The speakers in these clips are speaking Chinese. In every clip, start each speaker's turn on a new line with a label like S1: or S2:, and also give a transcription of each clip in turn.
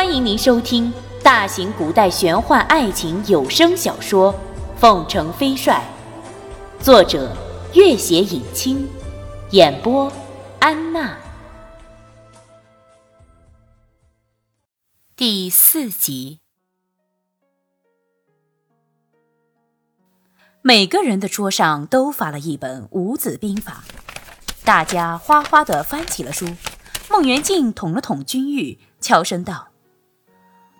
S1: 欢迎您收听大型古代玄幻爱情有声小说《凤城飞帅》，作者：月写影清，演播：安娜。第四集，每个人的桌上都发了一本《五子兵法》，大家哗哗的翻起了书。孟元敬捅了捅君玉，悄声道。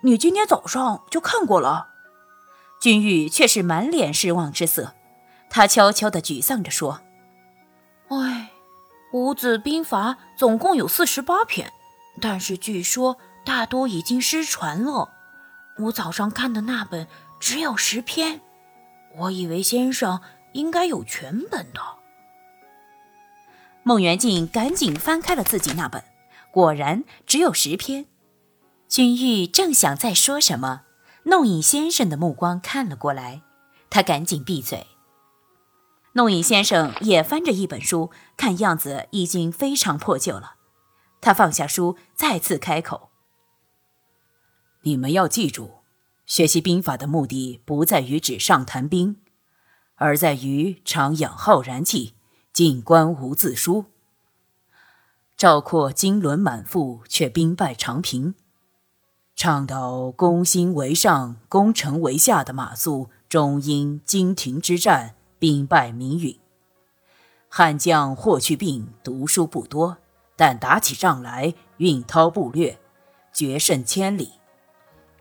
S2: 你今天早上就看过了，
S1: 君玉却是满脸失望之色。他悄悄地沮丧着说：“
S2: 哎，五子兵法总共有四十八篇，但是据说大多已经失传了。我早上看的那本只有十篇，我以为先生应该有全本的。”
S1: 孟元敬赶紧翻开了自己那本，果然只有十篇。君玉正想再说什么，弄影先生的目光看了过来，他赶紧闭嘴。弄影先生也翻着一本书，看样子已经非常破旧了。他放下书，再次开口：“
S3: 你们要记住，学习兵法的目的不在于纸上谈兵，而在于常养浩然气，静观无字书。赵括金轮满腹，却兵败长平。”倡导攻心为上、攻城为下的马谡，终因金庭之战兵败名陨。汉将霍去病读书不多，但打起仗来运涛步掠，决胜千里。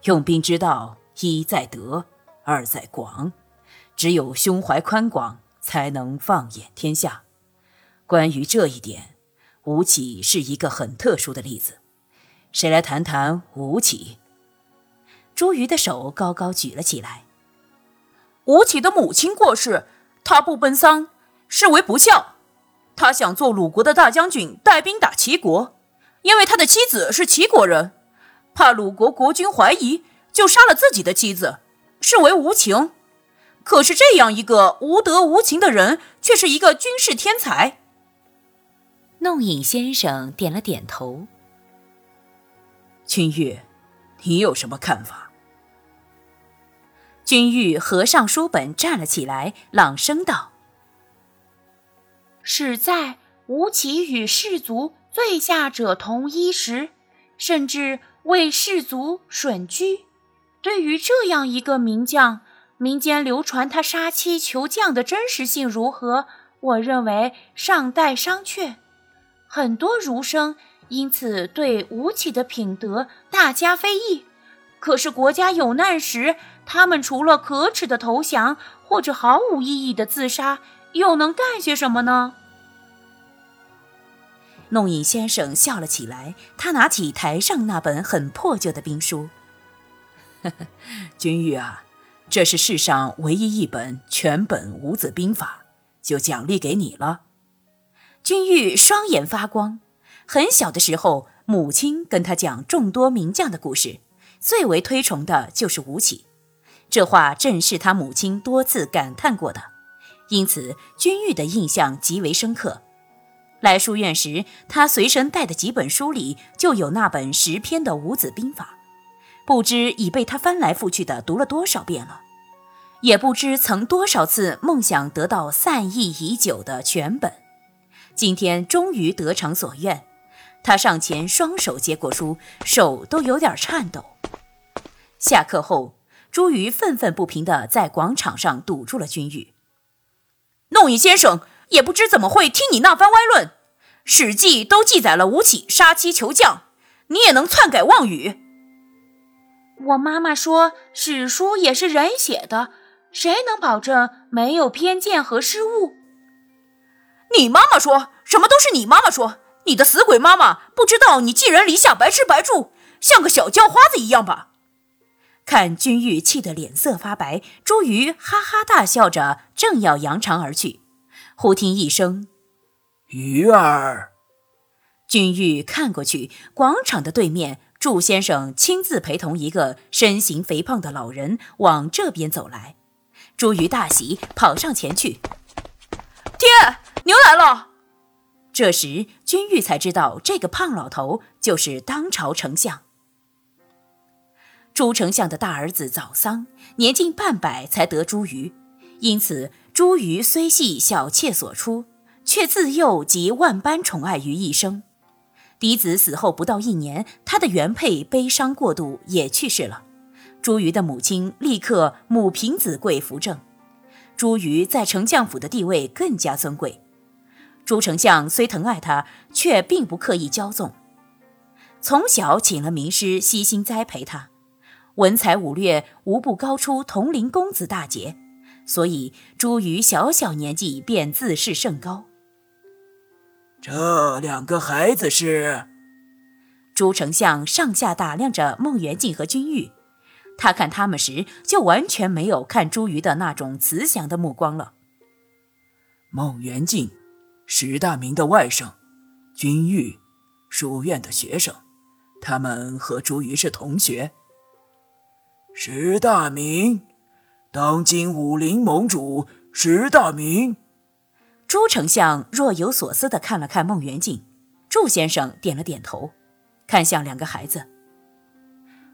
S3: 用兵之道，一在德，二在广。只有胸怀宽广，才能放眼天下。关于这一点，吴起是一个很特殊的例子。谁来谈谈吴起？
S1: 朱瑜的手高高举了起来。
S2: 吴起的母亲过世，他不奔丧，视为不孝。他想做鲁国的大将军，带兵打齐国，因为他的妻子是齐国人，怕鲁国国君怀疑，就杀了自己的妻子，视为无情。可是这样一个无德无情的人，却是一个军事天才。
S1: 弄影先生点了点头。
S3: 君玉，你有什么看法？
S1: 君玉合上书本，站了起来，朗声道：“
S4: 史在吴起与士卒最下者同一时，甚至为士卒吮居。对于这样一个名将，民间流传他杀妻求将的真实性如何？我认为尚待商榷。很多儒生。”因此，对吴起的品德大加非议。可是，国家有难时，他们除了可耻的投降或者毫无意义的自杀，又能干些什么呢？
S1: 弄影先生笑了起来，他拿起台上那本很破旧的兵书：“
S3: 君玉啊，这是世上唯一一本全本五子兵法，就奖励给你了。”
S1: 君玉双眼发光。很小的时候，母亲跟他讲众多名将的故事，最为推崇的就是吴起。这话正是他母亲多次感叹过的，因此君玉的印象极为深刻。来书院时，他随身带的几本书里就有那本十篇的五子兵法，不知已被他翻来覆去的读了多少遍了，也不知曾多少次梦想得到散佚已久的全本，今天终于得偿所愿。他上前，双手接过书，手都有点颤抖。下课后，朱瑜愤愤不平地在广场上堵住了君玉。
S2: 弄影先生也不知怎么会听你那番歪论，《史记》都记载了吴起杀妻求将，你也能篡改妄语？
S4: 我妈妈说，史书也是人写的，谁能保证没有偏见和失误？
S2: 你妈妈说什么都是你妈妈说。你的死鬼妈妈不知道你寄人篱下，白吃白住，像个小叫花子一样吧？
S1: 看君玉气得脸色发白，朱瑜哈哈大笑着，正要扬长而去，忽听一声“
S5: 鱼儿”，
S1: 君玉看过去，广场的对面，祝先生亲自陪同一个身形肥胖的老人往这边走来。朱瑜大喜，跑上前去：“
S2: 爹，您来了。”
S1: 这时，君玉才知道这个胖老头就是当朝丞相。朱丞相的大儿子早丧，年近半百才得茱萸，因此茱萸虽系小妾所出，却自幼集万般宠爱于一身。嫡子死后不到一年，他的原配悲伤过度，也去世了。茱萸的母亲立刻母凭子贵扶正，茱萸在丞相府的地位更加尊贵。朱丞相虽疼爱他，却并不刻意骄纵，从小请了名师悉心栽培他，文才武略无不高出同龄公子大姐，所以朱瑜小小年纪便自视甚高。
S5: 这两个孩子是？
S1: 朱丞相上下打量着孟元敬和君玉，他看他们时就完全没有看朱瑜的那种慈祥的目光了。
S5: 孟元敬，石大明的外甥，君玉，书院的学生，他们和朱瑜是同学。石大明，当今武林盟主石大明。
S1: 朱丞相若有所思地看了看孟元敬，祝先生点了点头，看向两个孩子。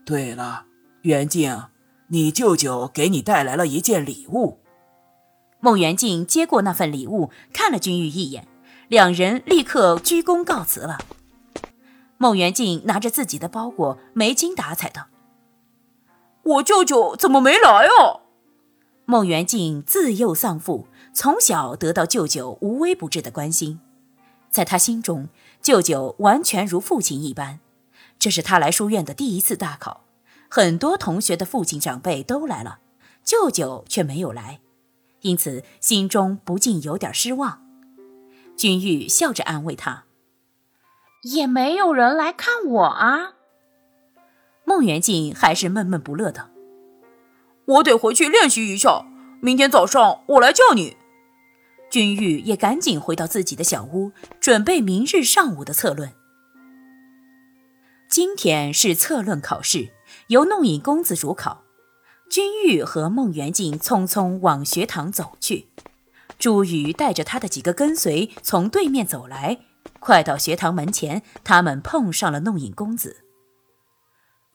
S5: 对了，元敬，你舅舅给你带来了一件礼物。
S1: 孟元敬接过那份礼物，看了君玉一眼，两人立刻鞠躬告辞了。孟元敬拿着自己的包裹，没精打采的：“
S2: 我舅舅怎么没来啊？”
S1: 孟元敬自幼丧父。从小得到舅舅无微不至的关心，在他心中，舅舅完全如父亲一般。这是他来书院的第一次大考，很多同学的父亲长辈都来了，舅舅却没有来，因此心中不禁有点失望。君玉笑着安慰他：“
S4: 也没有人来看我啊。”
S1: 孟元敬还是闷闷不乐的：“
S2: 我得回去练习一下，明天早上我来叫你。”
S1: 君玉也赶紧回到自己的小屋，准备明日上午的策论。今天是策论考试，由弄影公子主考。君玉和孟元敬匆匆往学堂走去，朱宇带着他的几个跟随从对面走来，快到学堂门前，他们碰上了弄影公子。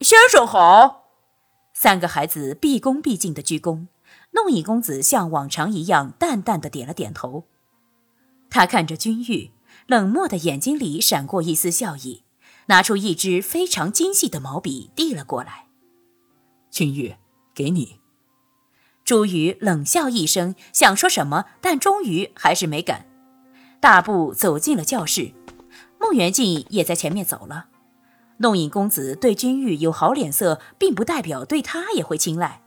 S2: 先生好！
S1: 三个孩子毕恭毕敬的鞠躬。弄影公子像往常一样淡淡的点了点头，他看着君玉，冷漠的眼睛里闪过一丝笑意，拿出一支非常精细的毛笔递了过来。
S3: 君玉，给你。
S1: 朱宇冷笑一声，想说什么，但终于还是没敢，大步走进了教室。孟元敬也在前面走了。弄影公子对君玉有好脸色，并不代表对他也会青睐。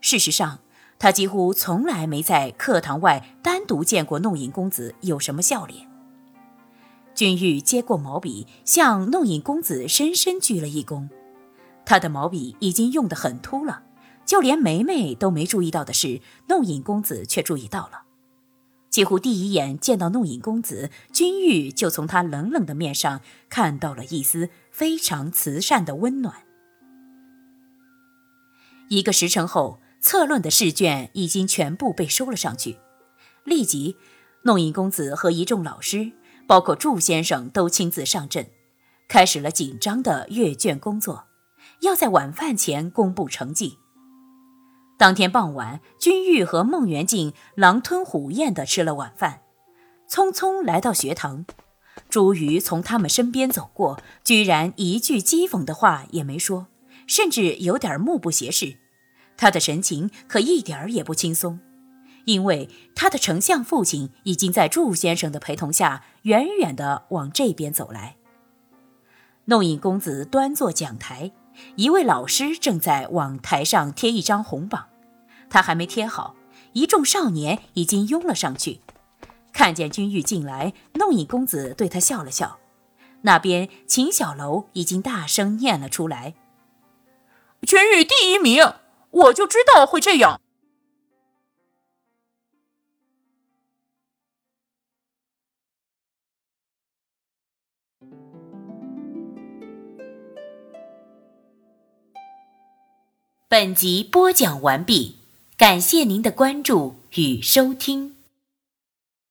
S1: 事实上。他几乎从来没在课堂外单独见过弄影公子有什么笑脸。君玉接过毛笔，向弄影公子深深鞠了一躬。他的毛笔已经用得很秃了，就连梅梅都没注意到的事，弄影公子却注意到了。几乎第一眼见到弄影公子，君玉就从他冷冷的面上看到了一丝非常慈善的温暖。一个时辰后。策论的试卷已经全部被收了上去，立即，弄影公子和一众老师，包括祝先生都亲自上阵，开始了紧张的阅卷工作，要在晚饭前公布成绩。当天傍晚，君玉和孟元敬狼吞虎咽地吃了晚饭，匆匆来到学堂。朱瑜从他们身边走过，居然一句讥讽的话也没说，甚至有点目不斜视。他的神情可一点儿也不轻松，因为他的丞相父亲已经在祝先生的陪同下，远远地往这边走来。弄影公子端坐讲台，一位老师正在往台上贴一张红榜，他还没贴好，一众少年已经拥了上去。看见君玉进来，弄影公子对他笑了笑。那边秦小楼已经大声念了出来：“
S2: 君玉第一名。”我就知道会这样。
S1: 本集播讲完毕，感谢您的关注与收听。